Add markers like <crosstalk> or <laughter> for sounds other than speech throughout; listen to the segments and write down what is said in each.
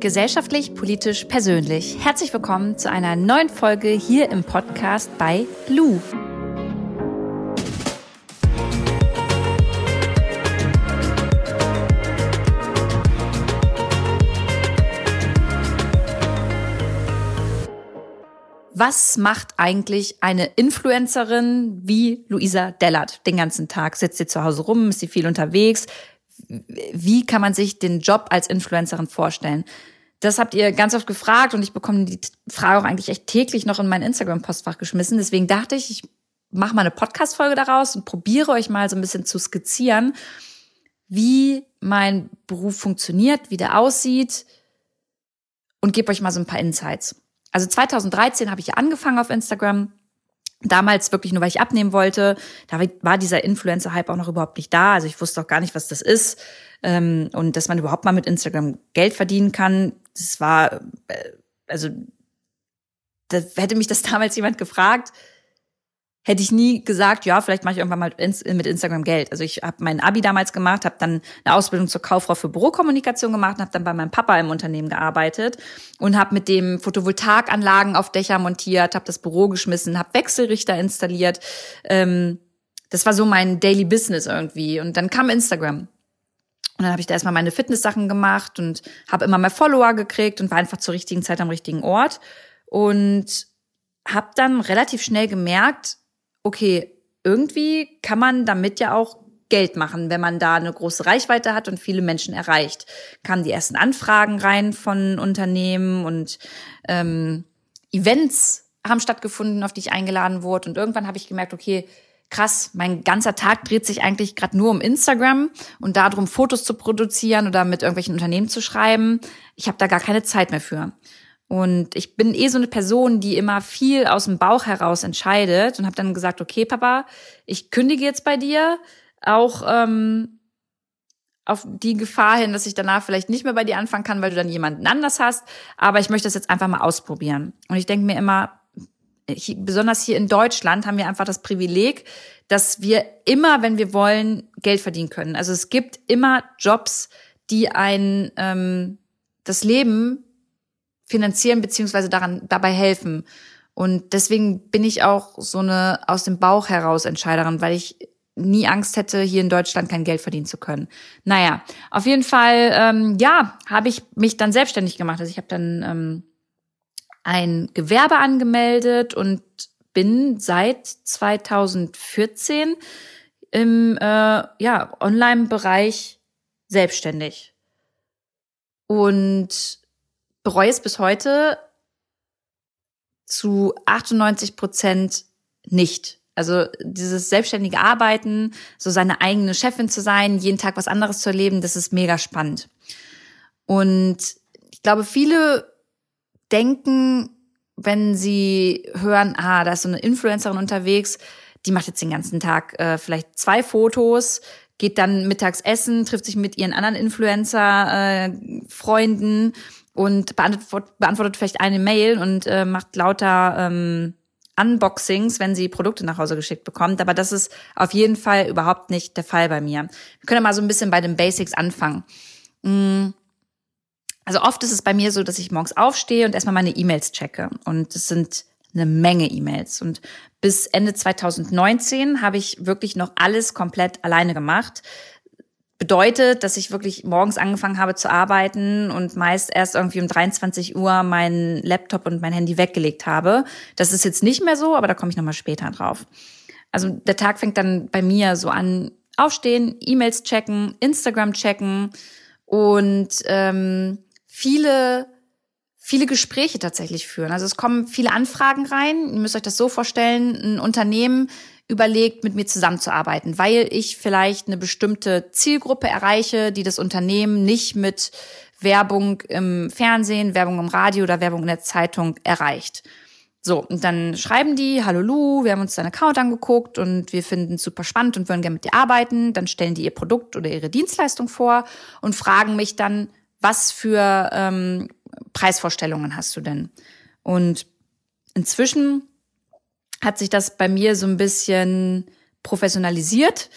Gesellschaftlich, politisch, persönlich. Herzlich willkommen zu einer neuen Folge hier im Podcast bei Lou. Was macht eigentlich eine Influencerin wie Luisa Dellert den ganzen Tag? Sitzt sie zu Hause rum, ist sie viel unterwegs? Wie kann man sich den Job als Influencerin vorstellen? Das habt ihr ganz oft gefragt und ich bekomme die Frage auch eigentlich echt täglich noch in mein Instagram-Postfach geschmissen. Deswegen dachte ich, ich mache mal eine Podcast-Folge daraus und probiere euch mal so ein bisschen zu skizzieren, wie mein Beruf funktioniert, wie der aussieht und gebe euch mal so ein paar Insights. Also 2013 habe ich angefangen auf Instagram. Damals wirklich nur, weil ich abnehmen wollte. Da war dieser Influencer-Hype auch noch überhaupt nicht da. Also ich wusste auch gar nicht, was das ist. Ähm, und dass man überhaupt mal mit Instagram Geld verdienen kann. Das war, äh, also, da hätte mich das <laughs> damals jemand gefragt, hätte ich nie gesagt, ja, vielleicht mache ich irgendwann mal mit Instagram Geld. Also ich habe mein Abi damals gemacht, habe dann eine Ausbildung zur Kauffrau für Bürokommunikation gemacht und habe dann bei meinem Papa im Unternehmen gearbeitet und habe mit dem Photovoltaikanlagen auf Dächer montiert, habe das Büro geschmissen, habe Wechselrichter installiert. Ähm, das war so mein Daily Business irgendwie. Und dann kam Instagram. Und dann habe ich da erstmal meine Fitness-Sachen gemacht und habe immer mehr Follower gekriegt und war einfach zur richtigen Zeit am richtigen Ort. Und habe dann relativ schnell gemerkt, okay, irgendwie kann man damit ja auch Geld machen, wenn man da eine große Reichweite hat und viele Menschen erreicht. Kamen die ersten Anfragen rein von Unternehmen und ähm, Events haben stattgefunden, auf die ich eingeladen wurde. Und irgendwann habe ich gemerkt, okay, krass, mein ganzer Tag dreht sich eigentlich gerade nur um Instagram und darum, Fotos zu produzieren oder mit irgendwelchen Unternehmen zu schreiben. Ich habe da gar keine Zeit mehr für. Und ich bin eh so eine Person, die immer viel aus dem Bauch heraus entscheidet und habe dann gesagt, okay, Papa, ich kündige jetzt bei dir, auch ähm, auf die Gefahr hin, dass ich danach vielleicht nicht mehr bei dir anfangen kann, weil du dann jemanden anders hast. Aber ich möchte das jetzt einfach mal ausprobieren. Und ich denke mir immer, ich, besonders hier in Deutschland haben wir einfach das Privileg, dass wir immer, wenn wir wollen, Geld verdienen können. Also es gibt immer Jobs, die ein ähm, das Leben finanzieren beziehungsweise daran dabei helfen. Und deswegen bin ich auch so eine aus dem Bauch heraus Entscheiderin, weil ich nie Angst hätte, hier in Deutschland kein Geld verdienen zu können. Naja, auf jeden Fall, ähm, ja, habe ich mich dann selbstständig gemacht. Also ich habe dann ähm, ein Gewerbe angemeldet und bin seit 2014 im äh, ja, Online-Bereich selbstständig. Und bereue es bis heute zu 98 Prozent nicht. Also dieses selbstständige Arbeiten, so seine eigene Chefin zu sein, jeden Tag was anderes zu erleben, das ist mega spannend. Und ich glaube, viele denken, wenn sie hören, ah, da ist so eine Influencerin unterwegs, die macht jetzt den ganzen Tag äh, vielleicht zwei Fotos, geht dann mittags essen, trifft sich mit ihren anderen Influencer-Freunden äh, und beantwortet, beantwortet vielleicht eine Mail und äh, macht lauter ähm, Unboxings, wenn sie Produkte nach Hause geschickt bekommt. Aber das ist auf jeden Fall überhaupt nicht der Fall bei mir. Wir können mal so ein bisschen bei den Basics anfangen. Mm. Also oft ist es bei mir so, dass ich morgens aufstehe und erstmal meine E-Mails checke. Und es sind eine Menge E-Mails. Und bis Ende 2019 habe ich wirklich noch alles komplett alleine gemacht bedeutet, dass ich wirklich morgens angefangen habe zu arbeiten und meist erst irgendwie um 23 Uhr meinen Laptop und mein Handy weggelegt habe. Das ist jetzt nicht mehr so, aber da komme ich nochmal später drauf. Also der Tag fängt dann bei mir so an, aufstehen, E-Mails checken, Instagram checken und ähm, viele viele Gespräche tatsächlich führen. Also es kommen viele Anfragen rein. Ihr müsst euch das so vorstellen, ein Unternehmen überlegt, mit mir zusammenzuarbeiten, weil ich vielleicht eine bestimmte Zielgruppe erreiche, die das Unternehmen nicht mit Werbung im Fernsehen, Werbung im Radio oder Werbung in der Zeitung erreicht. So, und dann schreiben die, hallo Lu, wir haben uns deinen Account angeguckt und wir finden es super spannend und würden gerne mit dir arbeiten. Dann stellen die ihr Produkt oder ihre Dienstleistung vor und fragen mich dann, was für ähm, Preisvorstellungen hast du denn? Und inzwischen hat sich das bei mir so ein bisschen professionalisiert.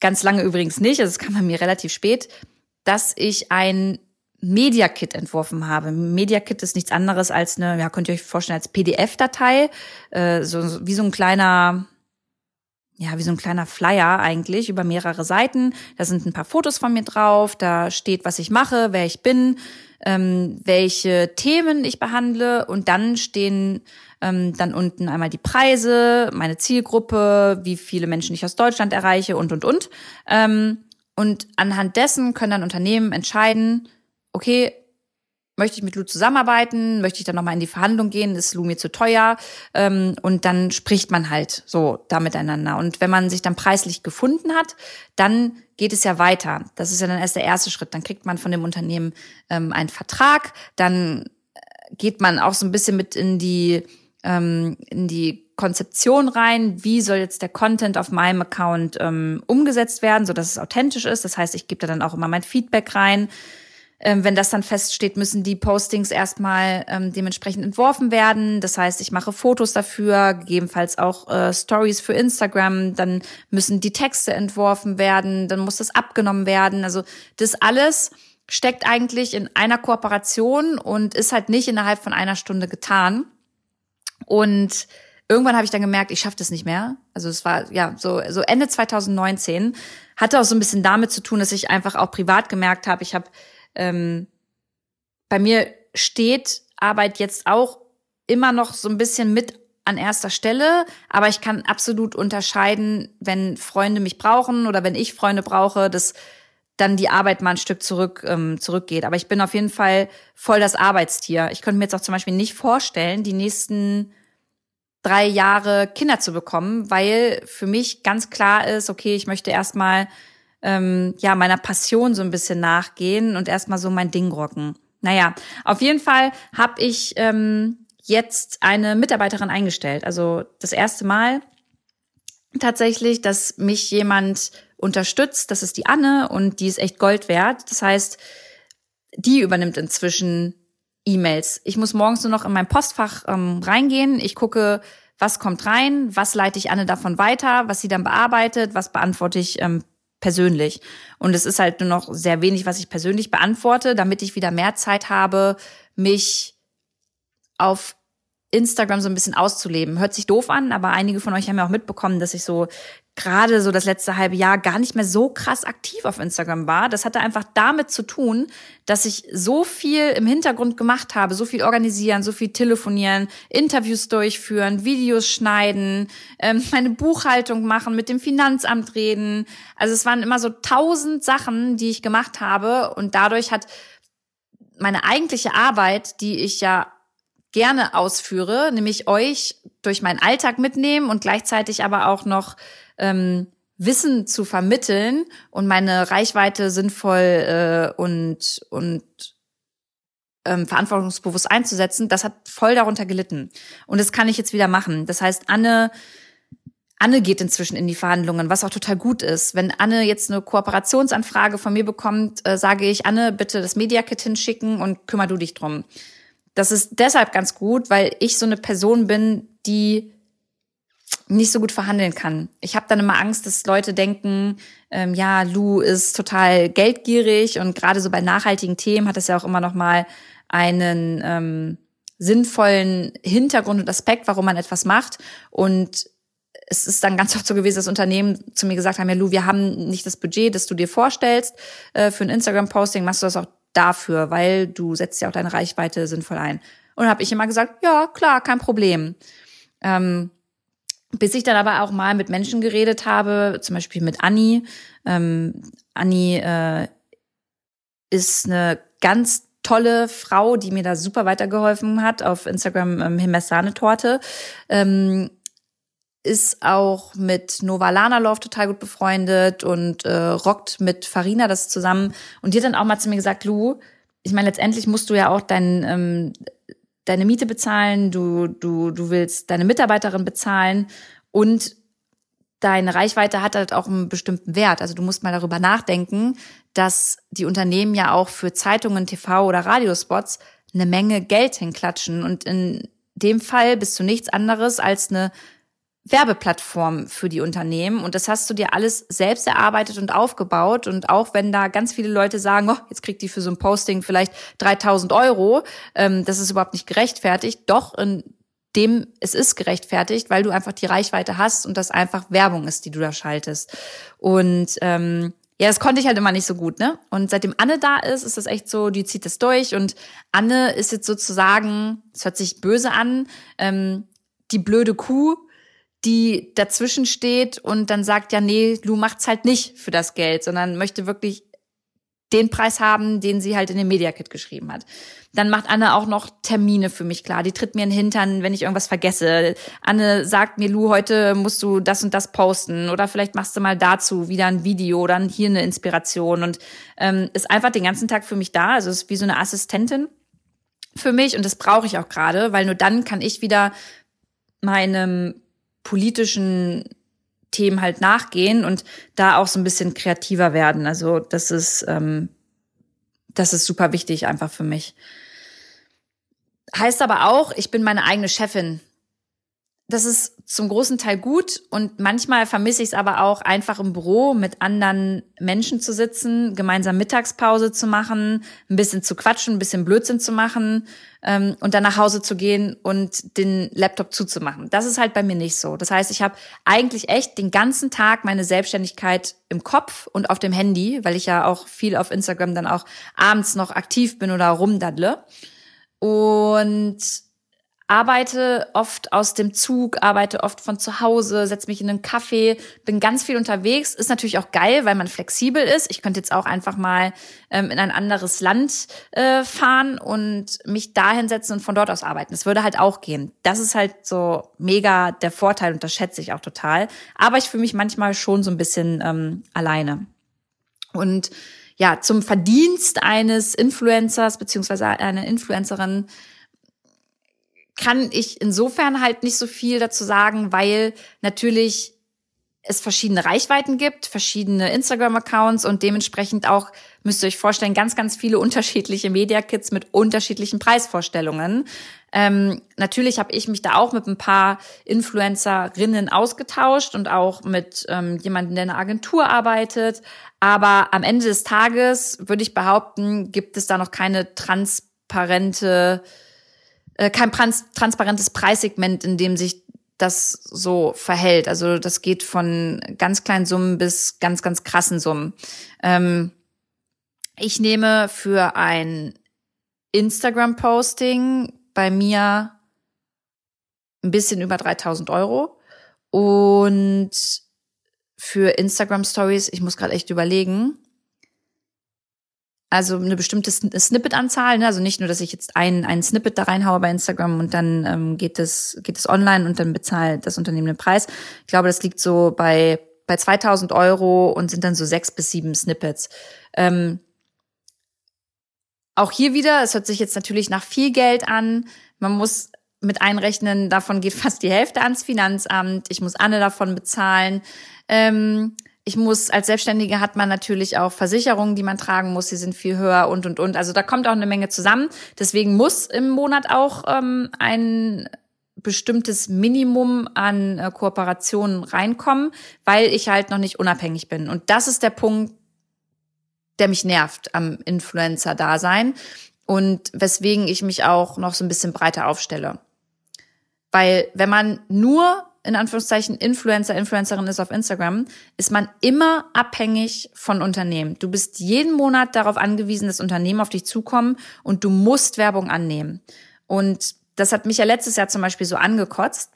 Ganz lange übrigens nicht, also es kam bei mir relativ spät, dass ich ein Media Kit entworfen habe. Media Kit ist nichts anderes als eine, ja, könnt ihr euch vorstellen, als PDF-Datei, äh, so, wie so ein kleiner, ja, wie so ein kleiner Flyer eigentlich über mehrere Seiten. Da sind ein paar Fotos von mir drauf, da steht, was ich mache, wer ich bin, ähm, welche Themen ich behandle und dann stehen ähm, dann unten einmal die Preise, meine Zielgruppe, wie viele Menschen ich aus Deutschland erreiche und, und, und. Ähm, und anhand dessen können dann Unternehmen entscheiden, okay, möchte ich mit Lu zusammenarbeiten, möchte ich dann nochmal in die Verhandlung gehen, ist Lu mir zu teuer ähm, und dann spricht man halt so da miteinander. Und wenn man sich dann preislich gefunden hat, dann geht es ja weiter. Das ist ja dann erst der erste Schritt. Dann kriegt man von dem Unternehmen ähm, einen Vertrag, dann äh, geht man auch so ein bisschen mit in die ähm, in die Konzeption rein, wie soll jetzt der Content auf meinem Account ähm, umgesetzt werden, so dass es authentisch ist. Das heißt, ich gebe da dann auch immer mein Feedback rein. Ähm, wenn das dann feststeht, müssen die Postings erstmal ähm, dementsprechend entworfen werden. Das heißt, ich mache Fotos dafür, gegebenenfalls auch äh, Stories für Instagram. Dann müssen die Texte entworfen werden, dann muss das abgenommen werden. Also das alles steckt eigentlich in einer Kooperation und ist halt nicht innerhalb von einer Stunde getan. Und irgendwann habe ich dann gemerkt, ich schaffe das nicht mehr. Also es war ja so, so Ende 2019. Hatte auch so ein bisschen damit zu tun, dass ich einfach auch privat gemerkt habe, ich habe ähm, bei mir steht Arbeit jetzt auch immer noch so ein bisschen mit an erster Stelle, aber ich kann absolut unterscheiden, wenn Freunde mich brauchen oder wenn ich Freunde brauche, dass dann die Arbeit mal ein Stück zurück ähm, zurückgeht. Aber ich bin auf jeden Fall voll das Arbeitstier. Ich könnte mir jetzt auch zum Beispiel nicht vorstellen, die nächsten drei Jahre Kinder zu bekommen, weil für mich ganz klar ist, okay, ich möchte erstmal ähm, ja meiner Passion so ein bisschen nachgehen und erstmal so mein Ding rocken. Naja, auf jeden Fall habe ich ähm, jetzt eine Mitarbeiterin eingestellt. Also das erste Mal tatsächlich, dass mich jemand unterstützt. Das ist die Anne und die ist echt Gold wert. Das heißt, die übernimmt inzwischen E-Mails. Ich muss morgens nur noch in mein Postfach ähm, reingehen. Ich gucke, was kommt rein, was leite ich Anne davon weiter, was sie dann bearbeitet, was beantworte ich ähm, persönlich. Und es ist halt nur noch sehr wenig, was ich persönlich beantworte, damit ich wieder mehr Zeit habe, mich auf Instagram so ein bisschen auszuleben. Hört sich doof an, aber einige von euch haben ja auch mitbekommen, dass ich so gerade so das letzte halbe Jahr gar nicht mehr so krass aktiv auf Instagram war. Das hatte einfach damit zu tun, dass ich so viel im Hintergrund gemacht habe, so viel organisieren, so viel telefonieren, Interviews durchführen, Videos schneiden, ähm, <laughs> meine Buchhaltung machen, mit dem Finanzamt reden. Also es waren immer so tausend Sachen, die ich gemacht habe und dadurch hat meine eigentliche Arbeit, die ich ja gerne ausführe, nämlich euch durch meinen Alltag mitnehmen und gleichzeitig aber auch noch ähm, Wissen zu vermitteln und meine Reichweite sinnvoll äh, und und ähm, verantwortungsbewusst einzusetzen, das hat voll darunter gelitten. Und das kann ich jetzt wieder machen. Das heißt, Anne Anne geht inzwischen in die Verhandlungen, was auch total gut ist. Wenn Anne jetzt eine Kooperationsanfrage von mir bekommt, äh, sage ich, Anne, bitte das Media Kit hinschicken und kümmer du dich drum. Das ist deshalb ganz gut, weil ich so eine Person bin, die nicht so gut verhandeln kann. Ich habe dann immer Angst, dass Leute denken, ähm, ja, Lou ist total geldgierig und gerade so bei nachhaltigen Themen hat es ja auch immer noch mal einen ähm, sinnvollen Hintergrund und Aspekt, warum man etwas macht. Und es ist dann ganz <laughs> oft so gewesen, dass Unternehmen zu mir gesagt haben, ja, Lou, wir haben nicht das Budget, das du dir vorstellst äh, für ein Instagram-Posting, machst du das auch dafür, weil du setzt ja auch deine Reichweite sinnvoll ein. Und habe ich immer gesagt, ja, klar, kein Problem. Ähm, bis ich dann aber auch mal mit Menschen geredet habe, zum Beispiel mit Anni. Ähm, Anni äh, ist eine ganz tolle Frau, die mir da super weitergeholfen hat auf Instagram ähm, Himbeersahnetorte. Ähm, ist auch mit Nova Lana Love total gut befreundet und äh, rockt mit Farina das zusammen. Und die hat dann auch mal zu mir gesagt, Lu, ich meine, letztendlich musst du ja auch dein, ähm, deine Miete bezahlen, du, du, du willst deine Mitarbeiterin bezahlen und deine Reichweite hat halt auch einen bestimmten Wert. Also du musst mal darüber nachdenken, dass die Unternehmen ja auch für Zeitungen, TV oder Radiospots eine Menge Geld hinklatschen. Und in dem Fall bist du nichts anderes als eine Werbeplattform für die Unternehmen. Und das hast du dir alles selbst erarbeitet und aufgebaut. Und auch wenn da ganz viele Leute sagen, oh, jetzt kriegt die für so ein Posting vielleicht 3000 Euro, ähm, das ist überhaupt nicht gerechtfertigt, doch in dem es ist gerechtfertigt, weil du einfach die Reichweite hast und das einfach Werbung ist, die du da schaltest. Und ähm, ja, das konnte ich halt immer nicht so gut, ne? Und seitdem Anne da ist, ist das echt so, die zieht das durch. Und Anne ist jetzt sozusagen, es hört sich böse an, ähm, die blöde Kuh, die dazwischen steht und dann sagt, ja, nee, Lu macht's halt nicht für das Geld, sondern möchte wirklich den Preis haben, den sie halt in dem Media Kit geschrieben hat. Dann macht Anne auch noch Termine für mich klar. Die tritt mir in den Hintern, wenn ich irgendwas vergesse. Anne sagt mir, Lu, heute musst du das und das posten oder vielleicht machst du mal dazu wieder ein Video oder hier eine Inspiration und ähm, ist einfach den ganzen Tag für mich da. Also ist wie so eine Assistentin für mich und das brauche ich auch gerade, weil nur dann kann ich wieder meinem politischen Themen halt nachgehen und da auch so ein bisschen kreativer werden. Also das ist, ähm, das ist super wichtig einfach für mich. Heißt aber auch, ich bin meine eigene Chefin das ist zum großen Teil gut und manchmal vermisse ich es aber auch einfach im Büro mit anderen Menschen zu sitzen, gemeinsam Mittagspause zu machen, ein bisschen zu quatschen, ein bisschen Blödsinn zu machen ähm, und dann nach Hause zu gehen und den Laptop zuzumachen. Das ist halt bei mir nicht so. Das heißt, ich habe eigentlich echt den ganzen Tag meine Selbstständigkeit im Kopf und auf dem Handy, weil ich ja auch viel auf Instagram dann auch abends noch aktiv bin oder rumdaddle. Und arbeite oft aus dem Zug, arbeite oft von zu Hause, setze mich in einen Café, bin ganz viel unterwegs. Ist natürlich auch geil, weil man flexibel ist. Ich könnte jetzt auch einfach mal ähm, in ein anderes Land äh, fahren und mich dahin setzen und von dort aus arbeiten. Das würde halt auch gehen. Das ist halt so mega der Vorteil und das schätze ich auch total. Aber ich fühle mich manchmal schon so ein bisschen ähm, alleine. Und ja, zum Verdienst eines Influencers beziehungsweise einer Influencerin kann ich insofern halt nicht so viel dazu sagen, weil natürlich es verschiedene Reichweiten gibt, verschiedene Instagram-Accounts und dementsprechend auch, müsst ihr euch vorstellen, ganz, ganz viele unterschiedliche Media-Kits mit unterschiedlichen Preisvorstellungen. Ähm, natürlich habe ich mich da auch mit ein paar Influencerinnen ausgetauscht und auch mit ähm, jemandem, der in einer Agentur arbeitet. Aber am Ende des Tages würde ich behaupten, gibt es da noch keine transparente äh, kein trans transparentes Preissegment, in dem sich das so verhält. Also das geht von ganz kleinen Summen bis ganz, ganz krassen Summen. Ähm, ich nehme für ein Instagram-Posting bei mir ein bisschen über 3000 Euro und für Instagram Stories, ich muss gerade echt überlegen, also eine bestimmte Snippet-Anzahl, ne? also nicht nur, dass ich jetzt ein, ein Snippet da reinhaue bei Instagram und dann ähm, geht es geht es online und dann bezahlt das Unternehmen den Preis. Ich glaube, das liegt so bei bei 2000 Euro und sind dann so sechs bis sieben Snippets. Ähm, auch hier wieder, es hört sich jetzt natürlich nach viel Geld an. Man muss mit einrechnen, davon geht fast die Hälfte ans Finanzamt. Ich muss Anne davon bezahlen. Ähm, ich muss, als Selbstständige hat man natürlich auch Versicherungen, die man tragen muss, die sind viel höher und, und, und. Also da kommt auch eine Menge zusammen. Deswegen muss im Monat auch ähm, ein bestimmtes Minimum an äh, Kooperationen reinkommen, weil ich halt noch nicht unabhängig bin. Und das ist der Punkt, der mich nervt am Influencer-Dasein und weswegen ich mich auch noch so ein bisschen breiter aufstelle. Weil wenn man nur in Anführungszeichen Influencer, Influencerin ist auf Instagram, ist man immer abhängig von Unternehmen. Du bist jeden Monat darauf angewiesen, dass Unternehmen auf dich zukommen und du musst Werbung annehmen. Und das hat mich ja letztes Jahr zum Beispiel so angekotzt,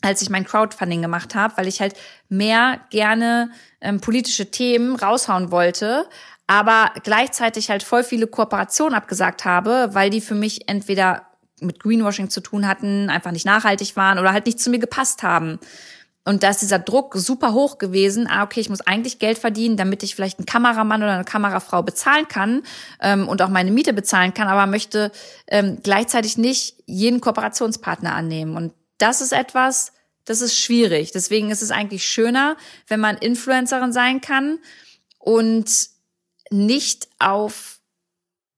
als ich mein Crowdfunding gemacht habe, weil ich halt mehr gerne ähm, politische Themen raushauen wollte, aber gleichzeitig halt voll viele Kooperationen abgesagt habe, weil die für mich entweder mit Greenwashing zu tun hatten, einfach nicht nachhaltig waren oder halt nicht zu mir gepasst haben. Und da ist dieser Druck super hoch gewesen. Ah, okay, ich muss eigentlich Geld verdienen, damit ich vielleicht einen Kameramann oder eine Kamerafrau bezahlen kann ähm, und auch meine Miete bezahlen kann, aber möchte ähm, gleichzeitig nicht jeden Kooperationspartner annehmen. Und das ist etwas, das ist schwierig. Deswegen ist es eigentlich schöner, wenn man Influencerin sein kann und nicht auf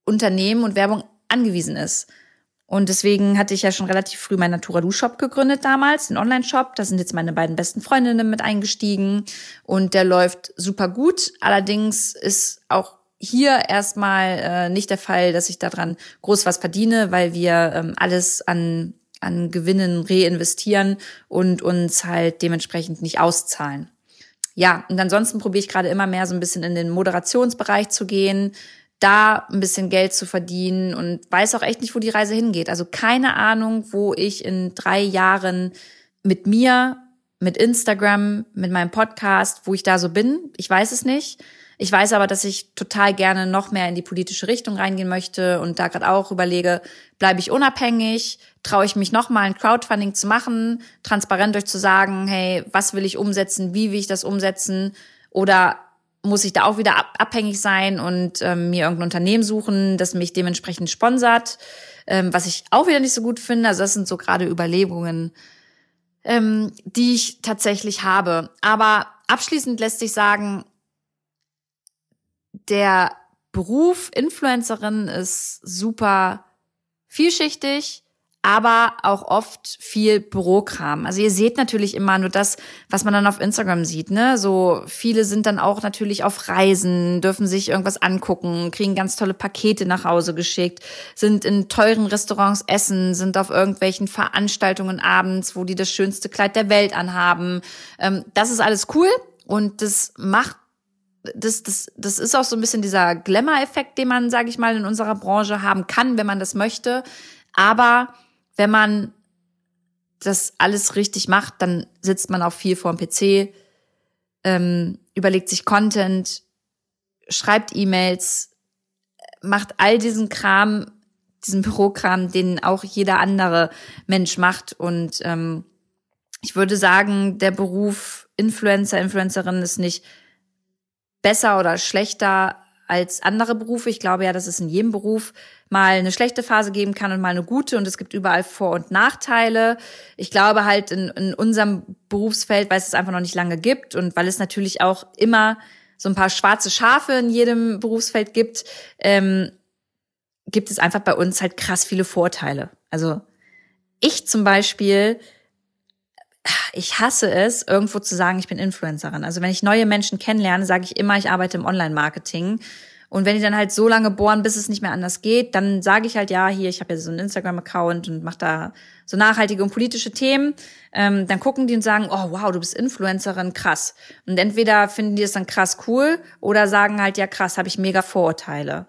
Unternehmen und Werbung angewiesen ist. Und deswegen hatte ich ja schon relativ früh meinen Natura Du Shop gegründet damals, den Online-Shop. Da sind jetzt meine beiden besten Freundinnen mit eingestiegen und der läuft super gut. Allerdings ist auch hier erstmal äh, nicht der Fall, dass ich daran groß was verdiene, weil wir ähm, alles an, an Gewinnen reinvestieren und uns halt dementsprechend nicht auszahlen. Ja, und ansonsten probiere ich gerade immer mehr so ein bisschen in den Moderationsbereich zu gehen, da ein bisschen Geld zu verdienen und weiß auch echt nicht, wo die Reise hingeht. Also keine Ahnung, wo ich in drei Jahren mit mir, mit Instagram, mit meinem Podcast, wo ich da so bin. Ich weiß es nicht. Ich weiß aber, dass ich total gerne noch mehr in die politische Richtung reingehen möchte und da gerade auch überlege, bleibe ich unabhängig, traue ich mich noch mal ein Crowdfunding zu machen, transparent euch zu sagen, hey, was will ich umsetzen, wie will ich das umsetzen oder muss ich da auch wieder abhängig sein und ähm, mir irgendein Unternehmen suchen, das mich dementsprechend sponsert, ähm, was ich auch wieder nicht so gut finde. Also das sind so gerade Überlegungen, ähm, die ich tatsächlich habe. Aber abschließend lässt sich sagen, der Beruf Influencerin ist super vielschichtig aber auch oft viel Bürokram. Also ihr seht natürlich immer nur das, was man dann auf Instagram sieht, ne? So viele sind dann auch natürlich auf Reisen, dürfen sich irgendwas angucken, kriegen ganz tolle Pakete nach Hause geschickt, sind in teuren Restaurants essen, sind auf irgendwelchen Veranstaltungen abends, wo die das schönste Kleid der Welt anhaben. Ähm, das ist alles cool und das macht das, das, das ist auch so ein bisschen dieser Glamour-Effekt, den man, sage ich mal, in unserer Branche haben kann, wenn man das möchte. Aber wenn man das alles richtig macht, dann sitzt man auch viel vor dem PC, ähm, überlegt sich Content, schreibt E-Mails, macht all diesen Kram, diesen Bürokram, den auch jeder andere Mensch macht. Und ähm, ich würde sagen, der Beruf Influencer, Influencerin ist nicht besser oder schlechter als andere Berufe. Ich glaube ja, dass es in jedem Beruf mal eine schlechte Phase geben kann und mal eine gute und es gibt überall Vor- und Nachteile. Ich glaube halt in, in unserem Berufsfeld, weil es es einfach noch nicht lange gibt und weil es natürlich auch immer so ein paar schwarze Schafe in jedem Berufsfeld gibt, ähm, gibt es einfach bei uns halt krass viele Vorteile. Also ich zum Beispiel, ich hasse es, irgendwo zu sagen, ich bin Influencerin. Also wenn ich neue Menschen kennenlerne, sage ich immer, ich arbeite im Online-Marketing und wenn die dann halt so lange bohren, bis es nicht mehr anders geht, dann sage ich halt, ja, hier, ich habe ja so einen Instagram-Account und mache da so nachhaltige und politische Themen. Ähm, dann gucken die und sagen, oh wow, du bist Influencerin, krass. Und entweder finden die es dann krass cool oder sagen halt, ja krass, habe ich mega Vorurteile.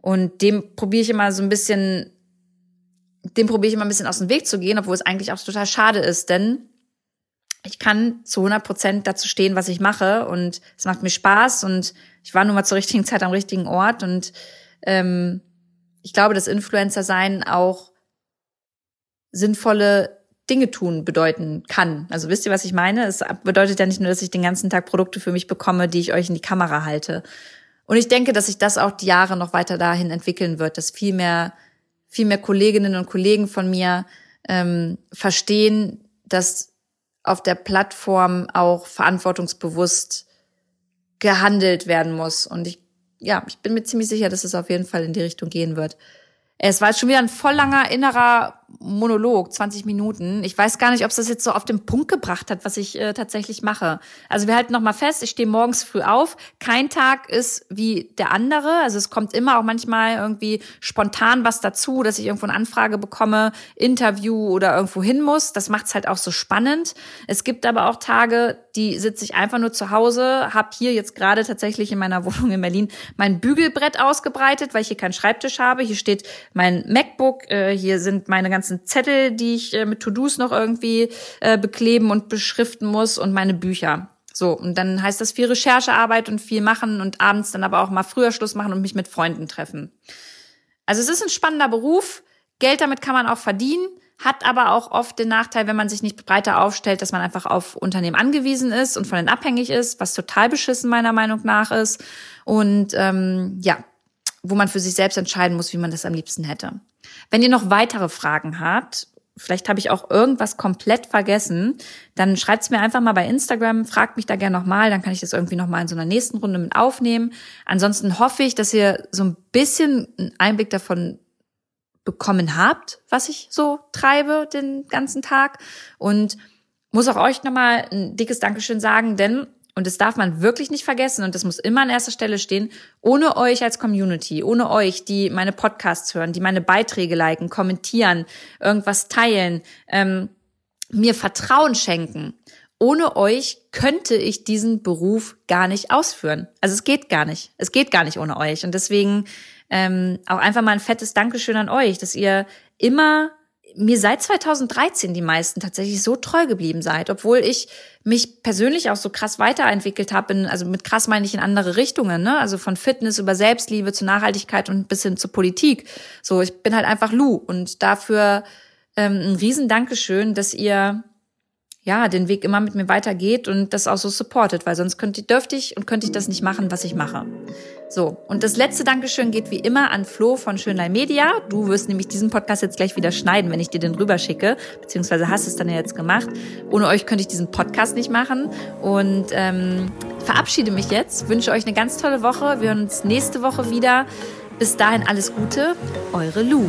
Und dem probiere ich immer so ein bisschen, dem probiere ich immer ein bisschen aus dem Weg zu gehen, obwohl es eigentlich auch total schade ist, denn ich kann zu 100 Prozent dazu stehen, was ich mache und es macht mir Spaß und ich war nun mal zur richtigen Zeit am richtigen Ort und ähm, ich glaube, dass Influencer sein auch sinnvolle Dinge tun bedeuten kann. Also wisst ihr, was ich meine? Es bedeutet ja nicht nur, dass ich den ganzen Tag Produkte für mich bekomme, die ich euch in die Kamera halte. Und ich denke, dass sich das auch die Jahre noch weiter dahin entwickeln wird, dass viel mehr, viel mehr Kolleginnen und Kollegen von mir ähm, verstehen, dass auf der Plattform auch verantwortungsbewusst gehandelt werden muss. Und ich, ja, ich bin mir ziemlich sicher, dass es auf jeden Fall in die Richtung gehen wird. Es war jetzt schon wieder ein voll langer innerer Monolog, 20 Minuten. Ich weiß gar nicht, ob es das jetzt so auf den Punkt gebracht hat, was ich äh, tatsächlich mache. Also wir halten noch mal fest, ich stehe morgens früh auf. Kein Tag ist wie der andere. Also es kommt immer auch manchmal irgendwie spontan was dazu, dass ich irgendwo eine Anfrage bekomme, Interview oder irgendwo hin muss. Das macht es halt auch so spannend. Es gibt aber auch Tage, die sitze ich einfach nur zu Hause, habe hier jetzt gerade tatsächlich in meiner Wohnung in Berlin mein Bügelbrett ausgebreitet, weil ich hier keinen Schreibtisch habe. Hier steht mein MacBook, äh, hier sind meine ganzen ganzen Zettel, die ich äh, mit To-Dos noch irgendwie äh, bekleben und beschriften muss und meine Bücher. So, und dann heißt das viel Recherchearbeit und viel machen und abends dann aber auch mal früher Schluss machen und mich mit Freunden treffen. Also es ist ein spannender Beruf. Geld damit kann man auch verdienen, hat aber auch oft den Nachteil, wenn man sich nicht breiter aufstellt, dass man einfach auf Unternehmen angewiesen ist und von denen abhängig ist, was total beschissen meiner Meinung nach ist. Und ähm, ja, wo man für sich selbst entscheiden muss, wie man das am liebsten hätte. Wenn ihr noch weitere Fragen habt, vielleicht habe ich auch irgendwas komplett vergessen, dann schreibt es mir einfach mal bei Instagram, fragt mich da gerne nochmal, dann kann ich das irgendwie nochmal in so einer nächsten Runde mit aufnehmen. Ansonsten hoffe ich, dass ihr so ein bisschen einen Einblick davon bekommen habt, was ich so treibe den ganzen Tag. Und muss auch euch nochmal ein dickes Dankeschön sagen, denn, und das darf man wirklich nicht vergessen und das muss immer an erster Stelle stehen, ohne euch als Community, ohne euch, die meine Podcasts hören, die meine Beiträge liken, kommentieren, irgendwas teilen, ähm, mir Vertrauen schenken, ohne euch könnte ich diesen Beruf gar nicht ausführen. Also es geht gar nicht. Es geht gar nicht ohne euch. Und deswegen ähm, auch einfach mal ein fettes Dankeschön an euch, dass ihr immer mir seit 2013 die meisten tatsächlich so treu geblieben seid, obwohl ich mich persönlich auch so krass weiterentwickelt habe, also mit krass meine ich in andere Richtungen, ne? Also von Fitness über Selbstliebe zu Nachhaltigkeit und bis hin zur Politik. So, ich bin halt einfach Lou und dafür ähm, ein riesen Dankeschön, dass ihr ja, den Weg immer mit mir weitergeht und das auch so supportet, weil sonst könnte, dürfte ich und könnte ich das nicht machen, was ich mache. So, und das letzte Dankeschön geht wie immer an Flo von Schönlein Media. Du wirst nämlich diesen Podcast jetzt gleich wieder schneiden, wenn ich dir den rüberschicke, beziehungsweise hast es dann ja jetzt gemacht. Ohne euch könnte ich diesen Podcast nicht machen und ähm, verabschiede mich jetzt, wünsche euch eine ganz tolle Woche. Wir hören uns nächste Woche wieder. Bis dahin alles Gute, eure Lou.